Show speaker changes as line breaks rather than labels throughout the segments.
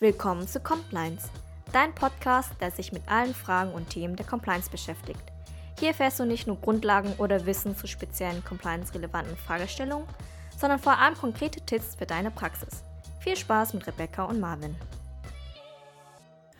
Willkommen zu Compliance, dein Podcast, der sich mit allen Fragen und Themen der Compliance beschäftigt. Hier erfährst du nicht nur Grundlagen oder Wissen zu speziellen compliance-relevanten Fragestellungen, sondern vor allem konkrete Tipps für deine Praxis. Viel Spaß mit Rebecca und Marvin.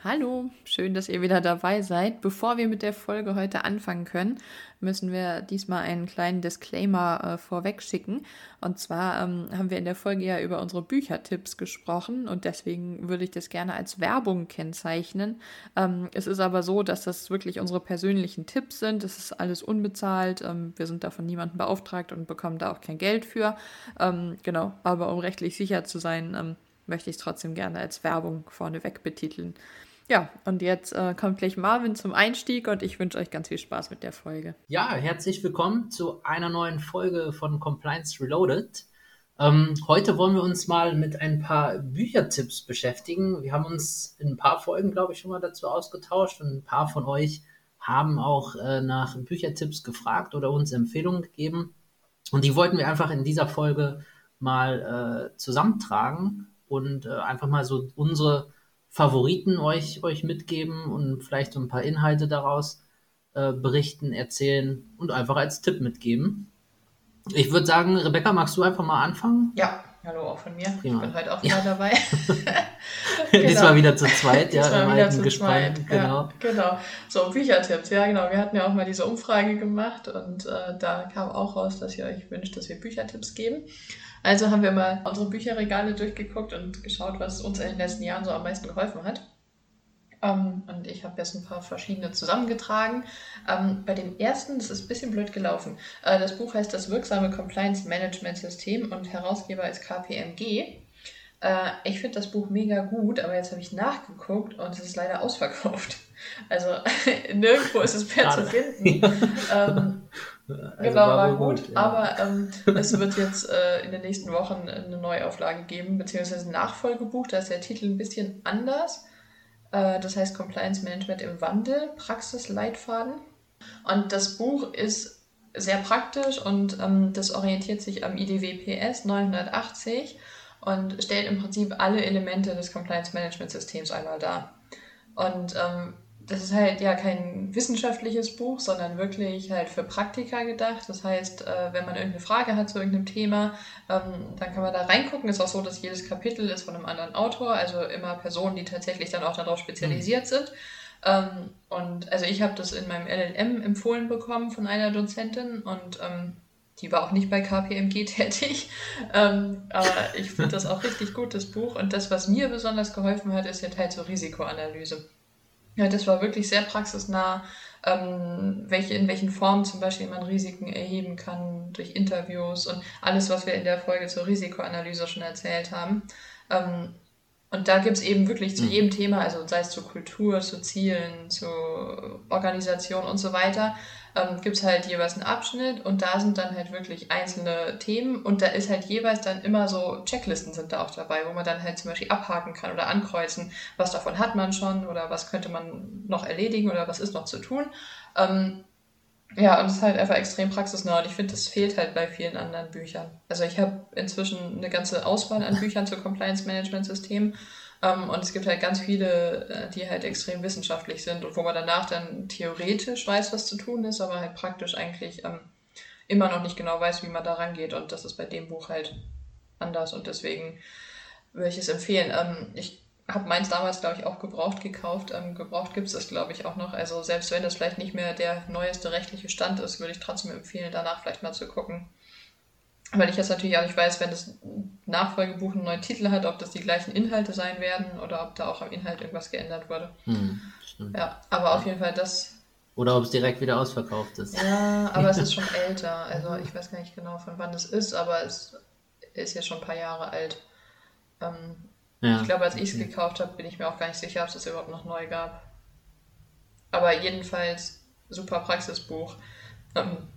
Hallo, schön, dass ihr wieder dabei seid. Bevor wir mit der Folge heute anfangen können, müssen wir diesmal einen kleinen Disclaimer äh, vorweg schicken. Und zwar ähm, haben wir in der Folge ja über unsere Büchertipps gesprochen und deswegen würde ich das gerne als Werbung kennzeichnen. Ähm, es ist aber so, dass das wirklich unsere persönlichen Tipps sind. Es ist alles unbezahlt. Ähm, wir sind da von niemandem beauftragt und bekommen da auch kein Geld für. Ähm, genau, aber um rechtlich sicher zu sein, ähm, möchte ich es trotzdem gerne als Werbung vorneweg betiteln. Ja, und jetzt äh, kommt gleich Marvin zum Einstieg und ich wünsche euch ganz viel Spaß mit der Folge.
Ja, herzlich willkommen zu einer neuen Folge von Compliance Reloaded. Ähm, heute wollen wir uns mal mit ein paar Büchertipps beschäftigen. Wir haben uns in ein paar Folgen, glaube ich, schon mal dazu ausgetauscht und ein paar von euch haben auch äh, nach Büchertipps gefragt oder uns Empfehlungen gegeben. Und die wollten wir einfach in dieser Folge mal äh, zusammentragen und äh, einfach mal so unsere Favoriten euch, euch mitgeben und vielleicht so ein paar Inhalte daraus äh, berichten, erzählen und einfach als Tipp mitgeben. Ich würde sagen, Rebecca, magst du einfach mal anfangen?
Ja, hallo auch von mir. Prima. Ich bin heute auch wieder ja. dabei.
genau. Diesmal wieder zu zweit, ja,
Diesmal wieder zu Gespann. zweit. Genau. Ja, genau. So, Büchertipps, ja genau. Wir hatten ja auch mal diese Umfrage gemacht und äh, da kam auch raus, dass ihr euch wünscht, dass wir Büchertipps geben. Also haben wir mal unsere Bücherregale durchgeguckt und geschaut, was uns in den letzten Jahren so am meisten geholfen hat. Um, ähm, und ich habe jetzt ein paar verschiedene zusammengetragen. Um, ähm, bei dem ersten, das ist ein bisschen blöd gelaufen. Uh, das Buch heißt Das wirksame Compliance Management System und Herausgeber ist KPMG. Uh, äh, ich finde das Buch mega gut, aber jetzt habe ich nachgeguckt und es ist leider ausverkauft. Also nirgendwo ist es mehr zu finden. um, ähm, also genau, war, gut, gut ja. aber ähm, es wird jetzt äh, in den nächsten Wochen eine Neuauflage geben, beziehungsweise ein Nachfolgebuch, da ist der Titel ein bisschen anders. Äh, das heißt Compliance Management im Wandel, Praxisleitfaden. Und das Buch ist sehr praktisch und ähm, das orientiert sich am IDW PS 980 und stellt im Prinzip alle Elemente des Compliance Management Systems einmal dar. Und ähm, das ist halt ja kein wissenschaftliches Buch, sondern wirklich halt für Praktika gedacht. Das heißt, äh, wenn man irgendeine Frage hat zu irgendeinem Thema, ähm, dann kann man da reingucken. Ist auch so, dass jedes Kapitel ist von einem anderen Autor, also immer Personen, die tatsächlich dann auch darauf spezialisiert mhm. sind. Ähm, und also ich habe das in meinem LLM empfohlen bekommen von einer Dozentin und ähm, die war auch nicht bei KPMG tätig. Ähm, aber ich finde das auch richtig gut, das Buch. Und das, was mir besonders geholfen hat, ist der Teil zur Risikoanalyse. Ja, das war wirklich sehr praxisnah, ähm, welche, in welchen Formen zum Beispiel man Risiken erheben kann durch Interviews und alles, was wir in der Folge zur Risikoanalyse schon erzählt haben. Ähm, und da gibt es eben wirklich zu mhm. jedem Thema, also sei es zur Kultur, zu Zielen, zur Organisation und so weiter, ähm, gibt es halt jeweils einen Abschnitt und da sind dann halt wirklich einzelne Themen und da ist halt jeweils dann immer so Checklisten sind da auch dabei, wo man dann halt zum Beispiel abhaken kann oder ankreuzen, was davon hat man schon oder was könnte man noch erledigen oder was ist noch zu tun. Ähm, ja, und es ist halt einfach extrem praxisnah und ich finde, das fehlt halt bei vielen anderen Büchern. Also ich habe inzwischen eine ganze Auswahl an Büchern zu Compliance Management Systemen ähm, und es gibt halt ganz viele, äh, die halt extrem wissenschaftlich sind und wo man danach dann theoretisch weiß, was zu tun ist, aber halt praktisch eigentlich ähm, immer noch nicht genau weiß, wie man da rangeht. Und das ist bei dem Buch halt anders und deswegen würde ich es empfehlen. Ähm, ich habe meins damals, glaube ich, auch gebraucht gekauft. Ähm, gebraucht gibt es das, glaube ich, auch noch. Also selbst wenn das vielleicht nicht mehr der neueste rechtliche Stand ist, würde ich trotzdem empfehlen, danach vielleicht mal zu gucken, weil ich jetzt natürlich auch nicht weiß, wenn das Nachfolgebuch einen neuen Titel hat, ob das die gleichen Inhalte sein werden oder ob da auch am Inhalt irgendwas geändert wurde. Hm, ja, aber auf jeden Fall das.
Oder ob es direkt wieder ausverkauft ist.
Ja, aber es ist schon älter. Also ich weiß gar nicht genau, von wann es ist, aber es ist jetzt schon ein paar Jahre alt. Ähm, ja, ich glaube, als ich es gekauft habe, bin ich mir auch gar nicht sicher, ob es das überhaupt noch neu gab. Aber jedenfalls super Praxisbuch. Ähm,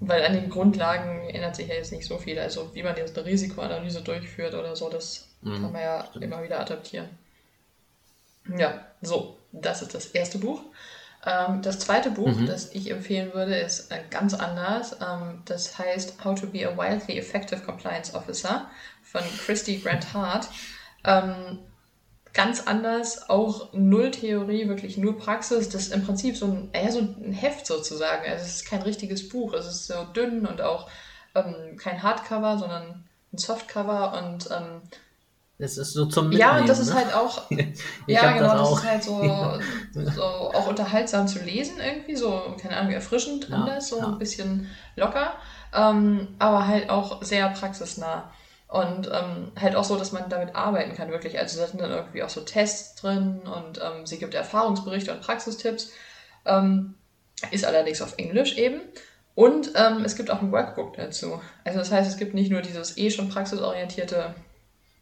weil an den Grundlagen ändert sich ja jetzt nicht so viel. Also wie man jetzt eine Risikoanalyse durchführt oder so, das mhm. kann man ja Stimmt. immer wieder adaptieren. Ja, so, das ist das erste Buch. Ähm, das zweite Buch, mhm. das ich empfehlen würde, ist äh, ganz anders. Ähm, das heißt How to be a Wildly Effective Compliance Officer von Christy Grant Hart. Ähm, ganz anders, auch null Theorie, wirklich nur Praxis. Das ist im Prinzip so ein, eher so ein Heft sozusagen. Also es ist kein richtiges Buch. Es ist so dünn und auch ähm, kein Hardcover, sondern ein Softcover und ähm,
das ist so zum Mitnehmen,
Ja, und das ist ne? halt auch. ja, genau, das, das ist halt so, ja. so auch unterhaltsam zu lesen irgendwie, so, keine Ahnung, erfrischend ja, anders, so ja. ein bisschen locker, ähm, aber halt auch sehr praxisnah. Und ähm, halt auch so, dass man damit arbeiten kann, wirklich. Also da sind dann irgendwie auch so Tests drin und ähm, sie gibt Erfahrungsberichte und Praxistipps. Ähm, ist allerdings auf Englisch eben. Und ähm, es gibt auch ein Workbook dazu. Also das heißt, es gibt nicht nur dieses eh schon praxisorientierte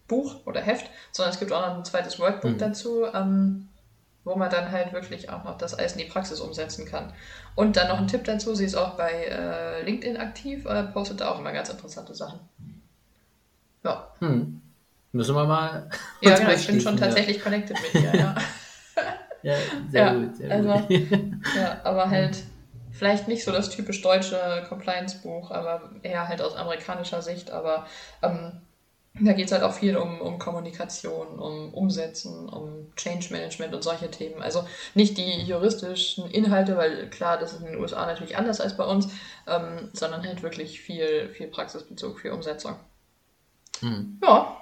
Buch oder Heft, sondern es gibt auch noch ein zweites Workbook mhm. dazu, ähm, wo man dann halt wirklich auch noch das alles in die Praxis umsetzen kann. Und dann noch ein Tipp dazu, sie ist auch bei äh, LinkedIn aktiv, äh, postet da auch immer ganz interessante Sachen.
Ja. Hm. Müssen wir mal.
Ja, genau, ich bin schon tatsächlich ja. connected mit ihr, ja.
ja, sehr ja, gut, sehr
also, gut. ja, aber halt vielleicht nicht so das typisch deutsche Compliance-Buch, aber eher halt aus amerikanischer Sicht, aber ähm, da geht es halt auch viel um, um Kommunikation, um Umsetzen, um Change Management und solche Themen. Also nicht die juristischen Inhalte, weil klar, das ist in den USA natürlich anders als bei uns, ähm, sondern halt wirklich viel, viel Praxisbezug, viel Umsetzung.
Hm. Ja.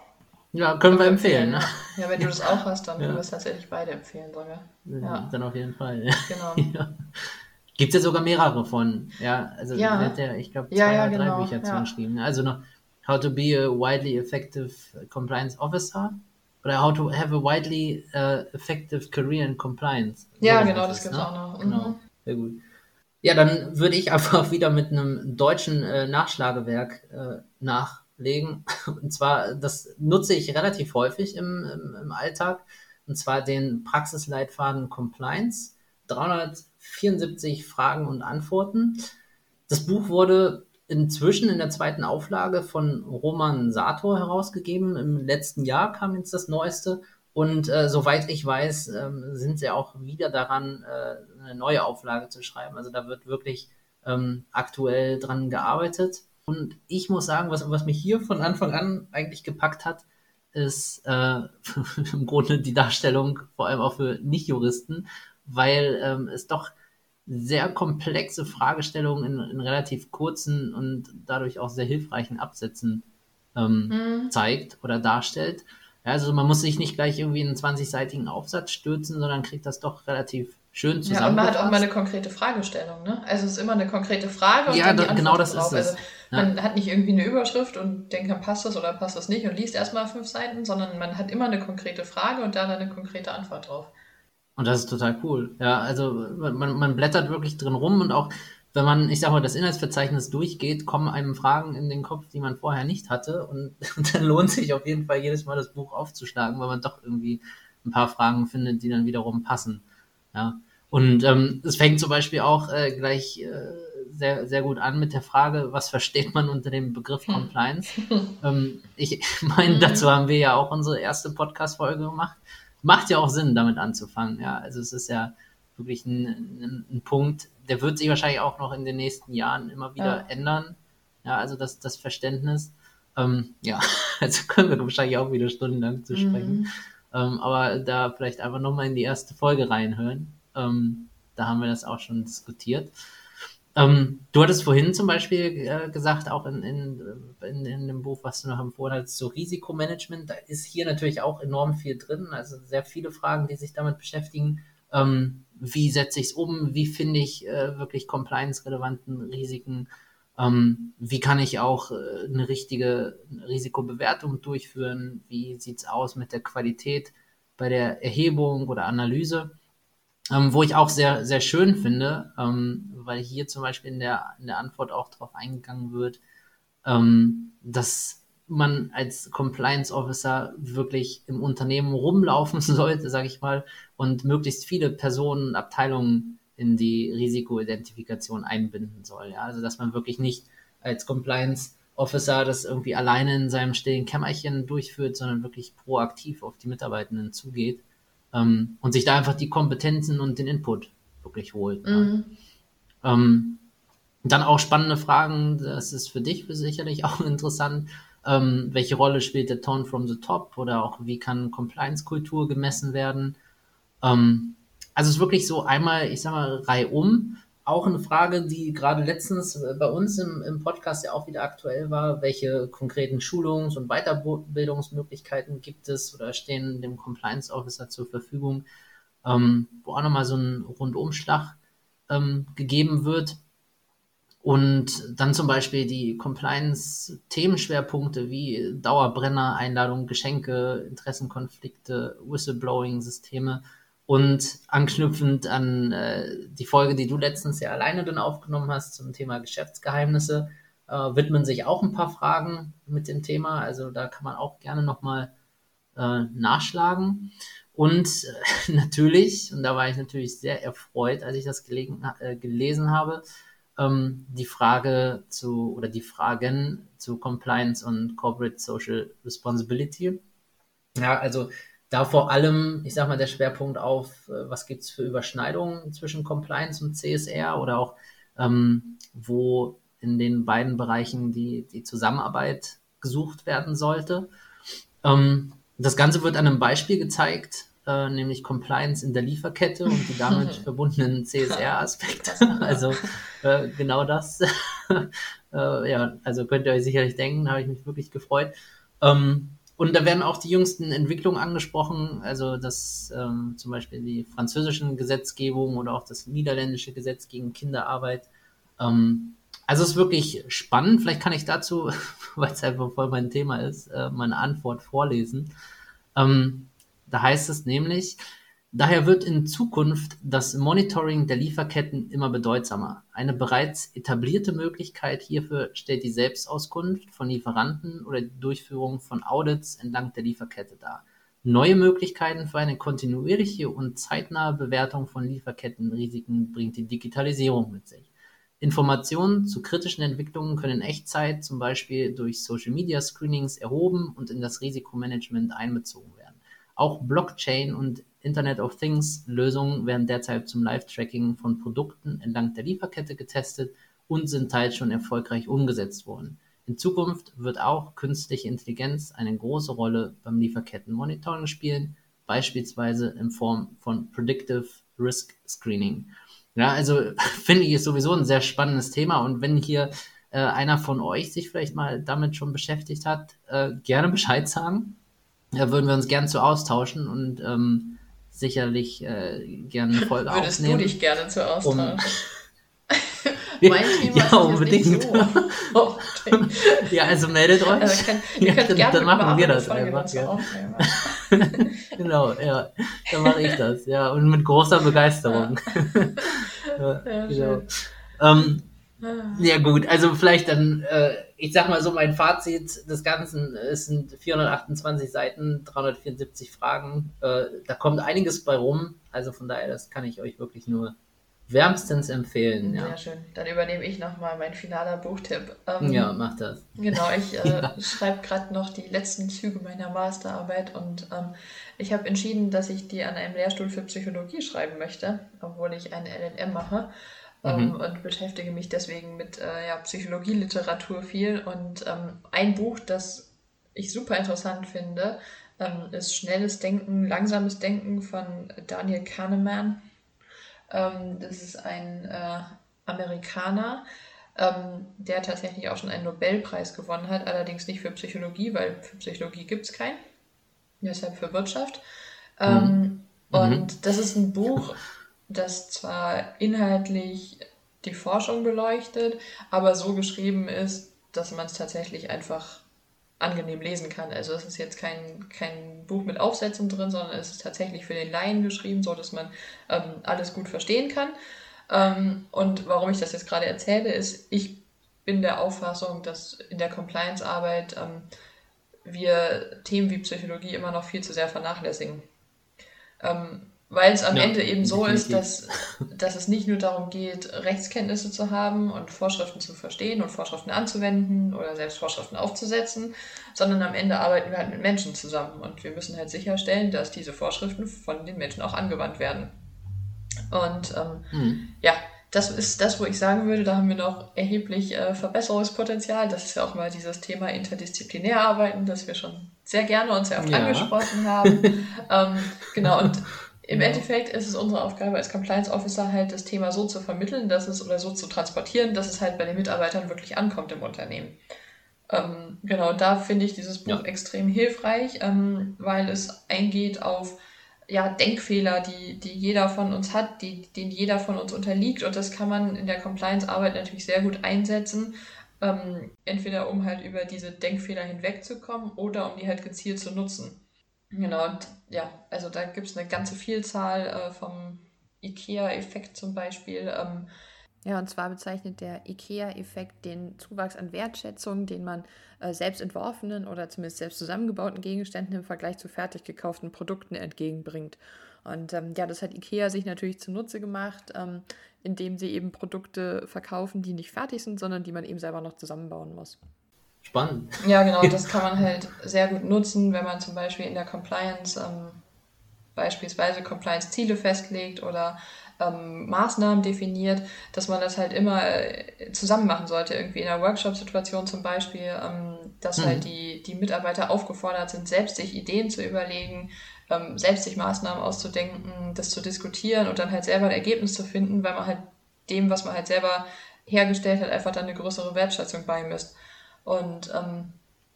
Ja, können wir empfehlen. Ne?
Ja, wenn du das auch hast, dann ja. können wir es tatsächlich beide empfehlen sogar.
Ja. Dann auf jeden Fall. Genau. ja. Gibt es ja sogar mehrere von. Ja, also ja. wird der, ich glaube, zwei ja, oder drei genau. Bücher zugeschrieben. Also noch How to be a widely effective compliance officer oder How to have a widely uh, effective career in compliance.
Ja, so genau, das gibt es ne? auch noch.
Genau, mhm. sehr gut. Ja, dann würde ich einfach wieder mit einem deutschen äh, Nachschlagewerk äh, nachlegen. Und zwar, das nutze ich relativ häufig im, im, im Alltag. Und zwar den Praxisleitfaden Compliance. 374 Fragen und Antworten. Das Buch wurde inzwischen in der zweiten Auflage von Roman Sator herausgegeben. Im letzten Jahr kam jetzt das Neueste. Und äh, soweit ich weiß, ähm, sind sie auch wieder daran, äh, eine neue Auflage zu schreiben. Also da wird wirklich ähm, aktuell dran gearbeitet. Und ich muss sagen, was, was mich hier von Anfang an eigentlich gepackt hat, ist äh, im Grunde die Darstellung, vor allem auch für Nichtjuristen, weil ähm, es doch sehr komplexe Fragestellungen in, in, relativ kurzen und dadurch auch sehr hilfreichen Absätzen ähm, mhm. zeigt oder darstellt. Ja, also man muss sich nicht gleich irgendwie in einen 20-seitigen Aufsatz stürzen, sondern kriegt das doch relativ schön zusammen. Ja, und
man hat auch mal eine konkrete Fragestellung, ne? Also es ist immer eine konkrete Frage
und ja, dann die genau das drauf. ist es.
Also man ja. hat nicht irgendwie eine Überschrift und denkt, dann passt das oder passt das nicht und liest erstmal fünf Seiten, sondern man hat immer eine konkrete Frage und da dann eine konkrete Antwort drauf.
Und das ist total cool. Ja, also man, man blättert wirklich drin rum und auch wenn man, ich sag mal, das Inhaltsverzeichnis durchgeht, kommen einem Fragen in den Kopf, die man vorher nicht hatte. Und, und dann lohnt sich auf jeden Fall jedes Mal das Buch aufzuschlagen, weil man doch irgendwie ein paar Fragen findet, die dann wiederum passen. Ja. Und ähm, es fängt zum Beispiel auch äh, gleich äh, sehr, sehr gut an mit der Frage, was versteht man unter dem Begriff hm. Compliance? ähm, ich meine, mhm. dazu haben wir ja auch unsere erste Podcast-Folge gemacht macht ja auch Sinn, damit anzufangen. Ja, also es ist ja wirklich ein, ein, ein, Punkt, der wird sich wahrscheinlich auch noch in den nächsten Jahren immer wieder ja. ändern. Ja, also das, das Verständnis. Ähm, ja, also können wir wahrscheinlich auch wieder stundenlang zu sprechen. Mhm. Ähm, aber da vielleicht einfach nochmal in die erste Folge reinhören. Ähm, da haben wir das auch schon diskutiert. Ähm, du hattest vorhin zum Beispiel äh, gesagt, auch in, in, in, in, dem Buch, was du noch empfohlen hast, so Risikomanagement, da ist hier natürlich auch enorm viel drin, also sehr viele Fragen, die sich damit beschäftigen. Ähm, wie setze ich es um? Wie finde ich äh, wirklich compliance-relevanten Risiken? Ähm, wie kann ich auch äh, eine richtige Risikobewertung durchführen? Wie sieht es aus mit der Qualität bei der Erhebung oder Analyse? Ähm, wo ich auch sehr, sehr schön finde, ähm, weil hier zum Beispiel in der, in der Antwort auch darauf eingegangen wird, ähm, dass man als Compliance Officer wirklich im Unternehmen rumlaufen sollte, sage ich mal, und möglichst viele Personen und Abteilungen in die Risikoidentifikation einbinden soll. Ja? Also dass man wirklich nicht als Compliance Officer das irgendwie alleine in seinem stillen Kämmerchen durchführt, sondern wirklich proaktiv auf die Mitarbeitenden zugeht ähm, und sich da einfach die Kompetenzen und den Input wirklich holt. Mhm. Ja. Ähm, dann auch spannende Fragen, das ist für dich sicherlich auch interessant. Ähm, welche Rolle spielt der Tone from the Top oder auch wie kann Compliance-Kultur gemessen werden? Ähm, also es ist wirklich so einmal, ich sag mal, reihum. Auch eine Frage, die gerade letztens äh, bei uns im, im Podcast ja auch wieder aktuell war. Welche konkreten Schulungs- und Weiterbildungsmöglichkeiten gibt es oder stehen dem Compliance Officer zur Verfügung, ähm, wo auch nochmal so ein Rundumschlag ähm, gegeben wird. Und dann zum Beispiel die Compliance-Themenschwerpunkte wie Dauerbrenner, Einladungen, Geschenke, Interessenkonflikte, Whistleblowing-Systeme und anknüpfend an äh, die Folge, die du letztens ja alleine dann aufgenommen hast zum Thema Geschäftsgeheimnisse, äh, widmen sich auch ein paar Fragen mit dem Thema. Also da kann man auch gerne nochmal äh, nachschlagen. Und äh, natürlich, und da war ich natürlich sehr erfreut, als ich das gelegen, äh, gelesen habe, ähm, die Frage zu oder die Fragen zu Compliance und Corporate Social Responsibility. Ja, also da vor allem, ich sag mal, der Schwerpunkt auf, äh, was gibt es für Überschneidungen zwischen Compliance und CSR oder auch ähm, wo in den beiden Bereichen die, die Zusammenarbeit gesucht werden sollte. Ähm, das Ganze wird an einem Beispiel gezeigt, äh, nämlich Compliance in der Lieferkette und die damit verbundenen CSR-Aspekte. also äh, genau das. äh, ja, also könnt ihr euch sicherlich denken, habe ich mich wirklich gefreut. Ähm, und da werden auch die jüngsten Entwicklungen angesprochen, also das ähm, zum Beispiel die französischen Gesetzgebung oder auch das niederländische Gesetz gegen Kinderarbeit. Ähm, also es ist wirklich spannend. Vielleicht kann ich dazu, weil es einfach voll mein Thema ist, äh, meine Antwort vorlesen. Ähm, da heißt es nämlich, daher wird in Zukunft das Monitoring der Lieferketten immer bedeutsamer. Eine bereits etablierte Möglichkeit hierfür stellt die Selbstauskunft von Lieferanten oder die Durchführung von Audits entlang der Lieferkette dar. Neue Möglichkeiten für eine kontinuierliche und zeitnahe Bewertung von Lieferkettenrisiken bringt die Digitalisierung mit sich. Informationen zu kritischen Entwicklungen können in Echtzeit, zum Beispiel durch Social Media Screenings, erhoben und in das Risikomanagement einbezogen werden. Auch Blockchain und Internet of Things Lösungen werden derzeit zum Live-Tracking von Produkten entlang der Lieferkette getestet und sind teils schon erfolgreich umgesetzt worden. In Zukunft wird auch künstliche Intelligenz eine große Rolle beim Lieferkettenmonitoring spielen, beispielsweise in Form von Predictive Risk Screening. Ja, also finde ich es sowieso ein sehr spannendes Thema und wenn hier äh, einer von euch sich vielleicht mal damit schon beschäftigt hat, äh, gerne Bescheid sagen. Da würden wir uns gern zu austauschen und ähm, sicherlich äh, gerne eine Folge
Würdest
aufnehmen.
Würdest du dich gerne zu austauschen? Um,
mein Thema ja, unbedingt. So. ja, also meldet euch. Also kann, ja, dann, dann machen wir das einfach. Ja. genau, ja, dann mache ich das. Ja, und mit großer Begeisterung. ja, genau. Ähm. Ja gut, also vielleicht dann, äh, ich sag mal so, mein Fazit des Ganzen, es sind 428 Seiten, 374 Fragen, äh, da kommt einiges bei rum, also von daher, das kann ich euch wirklich nur wärmstens empfehlen.
Ja. Sehr schön, dann übernehme ich nochmal mein finaler Buchtipp.
Ähm, ja, mach das.
Genau, ich äh, ja. schreibe gerade noch die letzten Züge meiner Masterarbeit und ähm, ich habe entschieden, dass ich die an einem Lehrstuhl für Psychologie schreiben möchte, obwohl ich eine LLM mache mhm. und beschäftige mich deswegen mit äh, ja, Psychologieliteratur viel. Und ähm, ein Buch, das ich super interessant finde, ähm, ist Schnelles Denken, Langsames Denken von Daniel Kahneman. Ähm, das ist ein äh, Amerikaner, ähm, der tatsächlich auch schon einen Nobelpreis gewonnen hat, allerdings nicht für Psychologie, weil für Psychologie gibt es keinen, deshalb für Wirtschaft. Mhm. Ähm, und mhm. das ist ein Buch, das zwar inhaltlich die Forschung beleuchtet, aber so geschrieben ist, dass man es tatsächlich einfach angenehm lesen kann. Also es ist jetzt kein, kein Buch mit Aufsätzen drin, sondern es ist tatsächlich für den Laien geschrieben, so dass man ähm, alles gut verstehen kann. Ähm, und warum ich das jetzt gerade erzähle, ist, ich bin der Auffassung, dass in der Compliance-Arbeit ähm, wir Themen wie Psychologie immer noch viel zu sehr vernachlässigen. Ähm, weil es am ja, Ende eben so definitiv. ist, dass, dass es nicht nur darum geht, Rechtskenntnisse zu haben und Vorschriften zu verstehen und Vorschriften anzuwenden oder selbst Vorschriften aufzusetzen, sondern am Ende arbeiten wir halt mit Menschen zusammen und wir müssen halt sicherstellen, dass diese Vorschriften von den Menschen auch angewandt werden. Und ähm, hm. ja, das ist das, wo ich sagen würde, da haben wir noch erheblich äh, Verbesserungspotenzial. Das ist ja auch mal dieses Thema interdisziplinär arbeiten, das wir schon sehr gerne und sehr oft ja. angesprochen haben. ähm, genau, und im Endeffekt ist es unsere Aufgabe als Compliance Officer halt das Thema so zu vermitteln, dass es oder so zu transportieren, dass es halt bei den Mitarbeitern wirklich ankommt im Unternehmen. Ähm, genau, da finde ich dieses Buch ja. extrem hilfreich, ähm, weil es eingeht auf ja, Denkfehler, die, die jeder von uns hat, die, denen jeder von uns unterliegt. Und das kann man in der Compliance-Arbeit natürlich sehr gut einsetzen. Ähm, entweder um halt über diese Denkfehler hinwegzukommen oder um die halt gezielt zu nutzen. Genau, ja, also da gibt es eine ganze Vielzahl äh, vom IKEA-Effekt zum Beispiel. Ähm,
ja, und zwar bezeichnet der IKEA-Effekt den Zuwachs an Wertschätzung, den man äh, selbst entworfenen oder zumindest selbst zusammengebauten Gegenständen im Vergleich zu fertig gekauften Produkten entgegenbringt. Und ähm, ja, das hat IKEA sich natürlich zunutze gemacht, ähm, indem sie eben Produkte verkaufen, die nicht fertig sind, sondern die man eben selber noch zusammenbauen muss.
Spannend.
Ja, genau, das kann man halt sehr gut nutzen, wenn man zum Beispiel in der Compliance ähm, beispielsweise Compliance-Ziele festlegt oder ähm, Maßnahmen definiert, dass man das halt immer äh, zusammen machen sollte. Irgendwie in einer Workshop-Situation zum Beispiel, ähm, dass mhm. halt die, die Mitarbeiter aufgefordert sind, selbst sich Ideen zu überlegen, ähm, selbst sich Maßnahmen auszudenken, das zu diskutieren und dann halt selber ein Ergebnis zu finden, weil man halt dem, was man halt selber hergestellt hat, einfach dann eine größere Wertschätzung beimisst. Und ähm,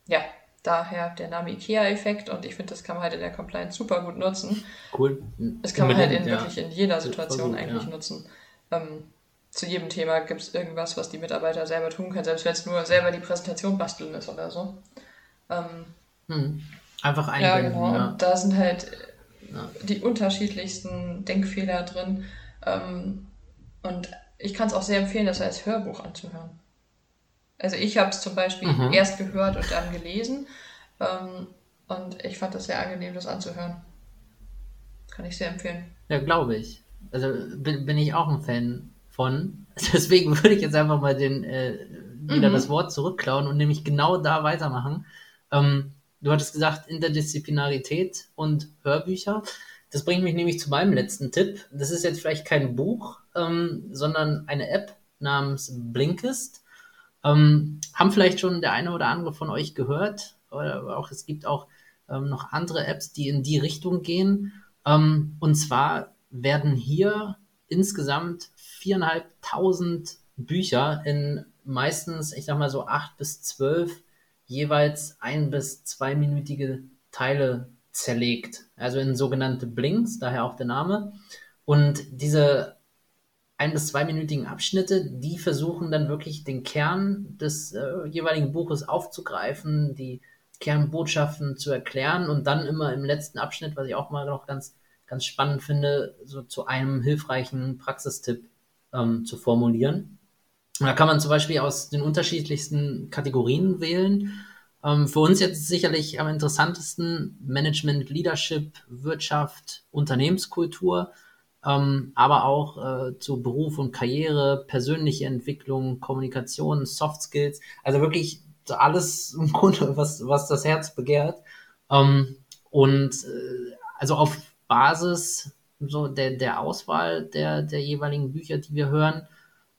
ja, Daher der Name IKEA-Effekt und ich finde, das kann man halt in der Compliance super gut nutzen.
Cool.
Das kann man halt in, ja. wirklich in jeder Situation gut, eigentlich ja. nutzen. Ähm, zu jedem Thema gibt es irgendwas, was die Mitarbeiter selber tun können, selbst wenn es nur selber die Präsentation basteln ist oder so. Ähm,
hm. Einfach einbinden.
Ja, genau. Ja. Und da sind halt die unterschiedlichsten Denkfehler drin. Ähm, und ich kann es auch sehr empfehlen, das als Hörbuch anzuhören. Also ich habe es zum Beispiel mhm. erst gehört und dann gelesen. Ähm, und ich fand das sehr angenehm, das anzuhören. Kann ich sehr empfehlen.
Ja, glaube ich. Also bin, bin ich auch ein Fan von. Deswegen würde ich jetzt einfach mal den äh, wieder mhm. das Wort zurückklauen und nämlich genau da weitermachen. Ähm, du hattest gesagt, Interdisziplinarität und Hörbücher. Das bringt mich nämlich zu meinem letzten Tipp. Das ist jetzt vielleicht kein Buch, ähm, sondern eine App namens Blinkist. Ähm, haben vielleicht schon der eine oder andere von euch gehört, oder auch es gibt auch ähm, noch andere Apps, die in die Richtung gehen. Ähm, und zwar werden hier insgesamt viereinhalbtausend Bücher in meistens, ich sag mal so acht bis zwölf jeweils ein bis zweiminütige Teile zerlegt. Also in sogenannte Blinks, daher auch der Name. Und diese ein- bis zweiminütigen Abschnitte, die versuchen dann wirklich den Kern des äh, jeweiligen Buches aufzugreifen, die Kernbotschaften zu erklären und dann immer im letzten Abschnitt, was ich auch mal noch ganz, ganz spannend finde, so zu einem hilfreichen Praxistipp ähm, zu formulieren. Und da kann man zum Beispiel aus den unterschiedlichsten Kategorien wählen. Ähm, für uns jetzt sicherlich am interessantesten Management, Leadership, Wirtschaft, Unternehmenskultur ähm, aber auch äh, zu Beruf und Karriere, persönliche Entwicklung, Kommunikation, Soft Skills, also wirklich alles im Grunde, was, was das Herz begehrt. Ähm, und äh, also auf Basis so der, der Auswahl der, der jeweiligen Bücher, die wir hören,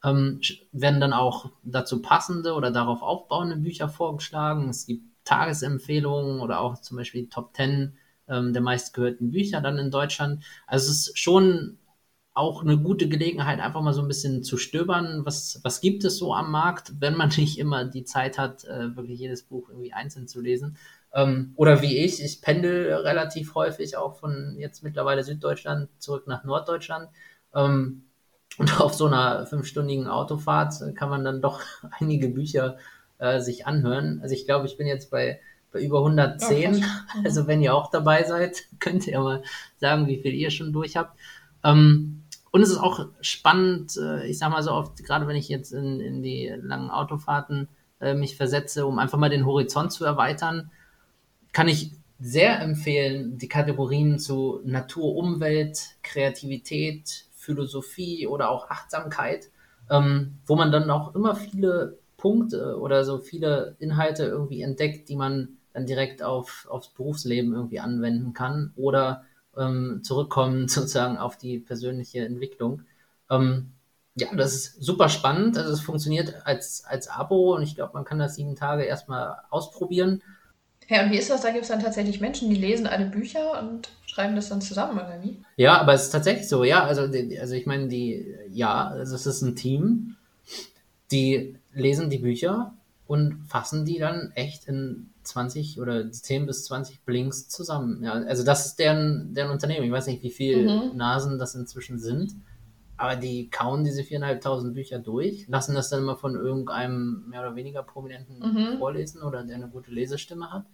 ähm, werden dann auch dazu passende oder darauf aufbauende Bücher vorgeschlagen. Es gibt Tagesempfehlungen oder auch zum Beispiel Top 10 ähm, der meistgehörten Bücher dann in Deutschland. Also es ist schon auch eine gute Gelegenheit, einfach mal so ein bisschen zu stöbern, was, was gibt es so am Markt, wenn man nicht immer die Zeit hat, äh, wirklich jedes Buch irgendwie einzeln zu lesen. Ähm, oder wie ich, ich pendel relativ häufig auch von jetzt mittlerweile Süddeutschland zurück nach Norddeutschland. Ähm, und auf so einer fünfstündigen Autofahrt kann man dann doch einige Bücher äh, sich anhören. Also ich glaube, ich bin jetzt bei bei über 110. Ja, also wenn ihr auch dabei seid, könnt ihr mal sagen, wie viel ihr schon durch habt. Ähm, und es ist auch spannend, äh, ich sag mal so oft, gerade wenn ich jetzt in, in die langen Autofahrten äh, mich versetze, um einfach mal den Horizont zu erweitern, kann ich sehr empfehlen, die Kategorien zu Natur, Umwelt, Kreativität, Philosophie oder auch Achtsamkeit, ähm, wo man dann auch immer viele Punkte oder so viele Inhalte irgendwie entdeckt, die man dann direkt auf, aufs Berufsleben irgendwie anwenden kann oder ähm, zurückkommen sozusagen auf die persönliche Entwicklung. Ähm, ja, das ist super spannend. Also es funktioniert als, als Abo und ich glaube, man kann das sieben Tage erstmal ausprobieren.
Ja, und wie ist das? Da gibt es dann tatsächlich Menschen, die lesen alle Bücher und schreiben das dann zusammen, oder wie?
Ja, aber es ist tatsächlich so, ja. Also, also ich meine, die, ja, also es ist ein Team, die lesen die Bücher und fassen die dann echt in 20 oder 10 bis 20 Blinks zusammen. Ja, also das ist deren, deren Unternehmen. Ich weiß nicht, wie viele mhm. Nasen das inzwischen sind. Aber die kauen diese 4.500 Bücher durch, lassen das dann immer von irgendeinem mehr oder weniger Prominenten mhm. vorlesen oder der eine gute Lesestimme hat.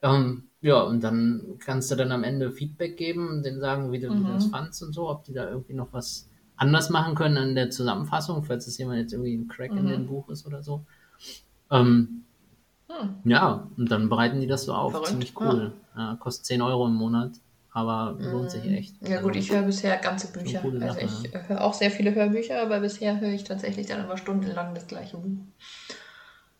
Ähm, ja, und dann kannst du dann am Ende Feedback geben und denen sagen, wie du, mhm. das fandst und so, ob die da irgendwie noch was anders machen können an der Zusammenfassung, falls es jemand jetzt irgendwie ein Crack mhm. in dem Buch ist oder so. Ähm, hm. Ja, und dann bereiten die das so auf. Verrückt. Ziemlich cool. Ja. Ja, kostet 10 Euro im Monat aber lohnt sich mm. echt.
Ja gut, ich höre bisher ganze Bücher. Also Sache, ich ja. höre auch sehr viele Hörbücher, aber bisher höre ich tatsächlich dann immer stundenlang das gleiche Buch.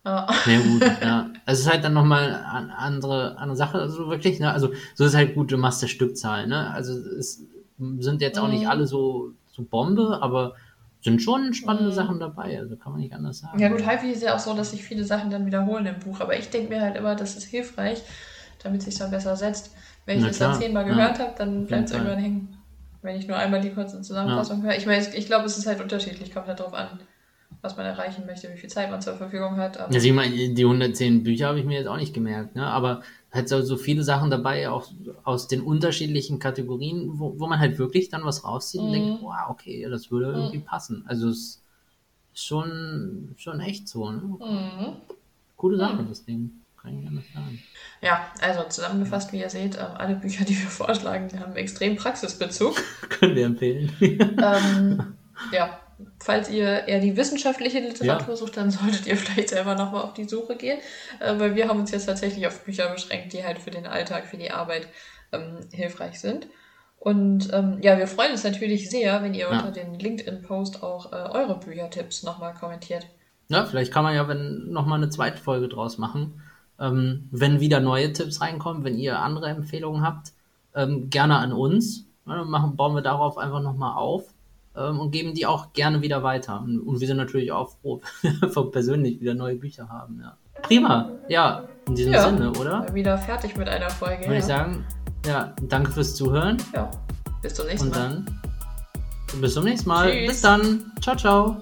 Ja. ja gut, ja. Also es ist halt dann nochmal eine andere, andere Sache, also wirklich, ne? Also so ist halt gut, du machst der Stückzahl, ne? Also es sind jetzt auch nicht mm. alle so, so Bombe, aber sind schon spannende mm. Sachen dabei, also kann man nicht anders sagen.
Ja gut, häufig ist ja auch so, dass sich viele Sachen dann wiederholen im Buch, aber ich denke mir halt immer, das ist hilfreich, damit es sich dann besser setzt. Wenn ich Na das dann zehnmal gehört ja. habe, dann bleibt es irgendwann hängen. Wenn ich nur einmal die kurze Zusammenfassung ja. höre. Ich meine, ich glaube, es ist halt unterschiedlich, kommt halt darauf an, was man erreichen möchte, wie viel Zeit man zur Verfügung hat.
Aber ja, ich meine, die 110 Bücher habe ich mir jetzt auch nicht gemerkt, ne? aber halt so, so viele Sachen dabei, auch aus den unterschiedlichen Kategorien, wo, wo man halt wirklich dann was rauszieht mhm. und denkt, wow, okay, das würde mhm. irgendwie passen. Also es ist schon, schon echt so. Ne? Mhm. Coole Sache, mhm. das Ding kann ich anders sagen.
Ja, also zusammengefasst, wie ihr seht, ähm, alle Bücher, die wir vorschlagen, die haben extrem Praxisbezug.
Können wir empfehlen.
ähm, ja, falls ihr eher die wissenschaftliche Literatur ja. sucht, dann solltet ihr vielleicht selber nochmal auf die Suche gehen, äh, weil wir haben uns jetzt tatsächlich auf Bücher beschränkt, die halt für den Alltag, für die Arbeit ähm, hilfreich sind. Und ähm, ja, wir freuen uns natürlich sehr, wenn ihr ja. unter den LinkedIn-Post auch äh, eure Büchertipps nochmal kommentiert.
Ja, vielleicht kann man ja wenn nochmal eine zweite Folge draus machen ähm, wenn wieder neue Tipps reinkommen, wenn ihr andere Empfehlungen habt, ähm, gerne an uns. Ja, machen, bauen wir darauf einfach nochmal auf ähm, und geben die auch gerne wieder weiter. Und, und wir sind natürlich auch froh, wenn wir persönlich wieder neue Bücher haben. Ja. Prima, ja, in diesem ja, Sinne, oder?
Wieder fertig mit einer Folge.
Würde ja. ich sagen, ja, danke fürs Zuhören.
Ja, bis zum nächsten
Mal. Und dann bis zum nächsten Mal. Tschüss. Bis dann. Ciao, ciao.